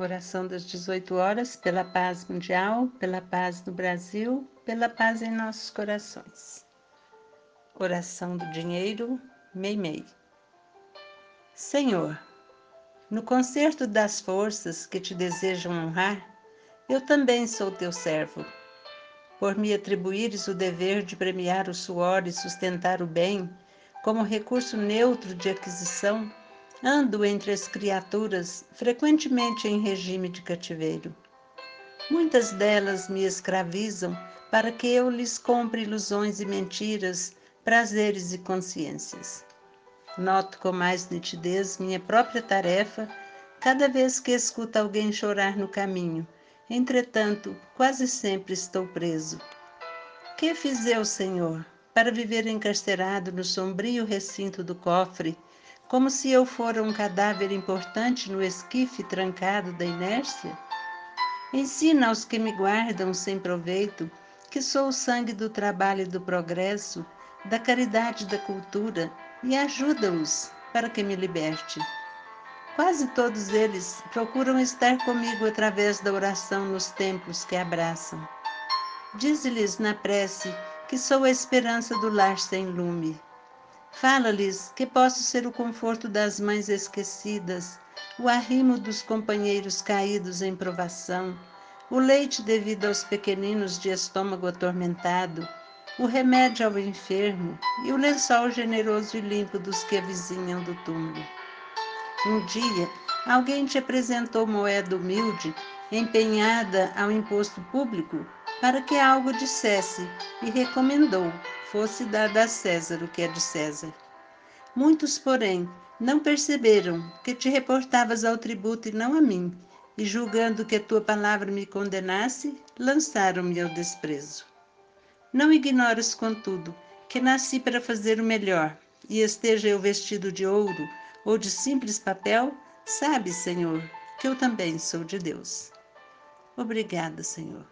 Oração das 18 horas pela paz mundial, pela paz no Brasil, pela paz em nossos corações. Oração do dinheiro, Meimei. Senhor, no concerto das forças que te desejam honrar, eu também sou teu servo. Por me atribuires o dever de premiar o suor e sustentar o bem, como recurso neutro de aquisição, Ando entre as criaturas, frequentemente em regime de cativeiro. Muitas delas me escravizam para que eu lhes compre ilusões e mentiras, prazeres e consciências. Noto com mais nitidez minha própria tarefa cada vez que escuto alguém chorar no caminho. Entretanto, quase sempre estou preso. Que fiz eu, Senhor, para viver encarcerado no sombrio recinto do cofre? Como se eu fora um cadáver importante no esquife trancado da inércia? Ensina aos que me guardam sem proveito que sou o sangue do trabalho e do progresso, da caridade e da cultura, e ajuda-os para que me liberte. Quase todos eles procuram estar comigo através da oração nos templos que abraçam. Dize-lhes na prece que sou a esperança do lar sem lume Fala-lhes que posso ser o conforto das mães esquecidas, o arrimo dos companheiros caídos em provação, o leite devido aos pequeninos de estômago atormentado, o remédio ao enfermo e o lençol generoso e limpo dos que avizinham do túmulo. Um dia, alguém te apresentou moeda humilde, empenhada ao imposto público, para que algo dissesse e recomendou fosse dada a César o que é de César. Muitos, porém, não perceberam que te reportavas ao tributo e não a mim, e julgando que a tua palavra me condenasse, lançaram-me ao desprezo. Não ignoras, contudo, que nasci para fazer o melhor, e esteja eu vestido de ouro ou de simples papel, sabe, Senhor, que eu também sou de Deus. Obrigada, Senhor.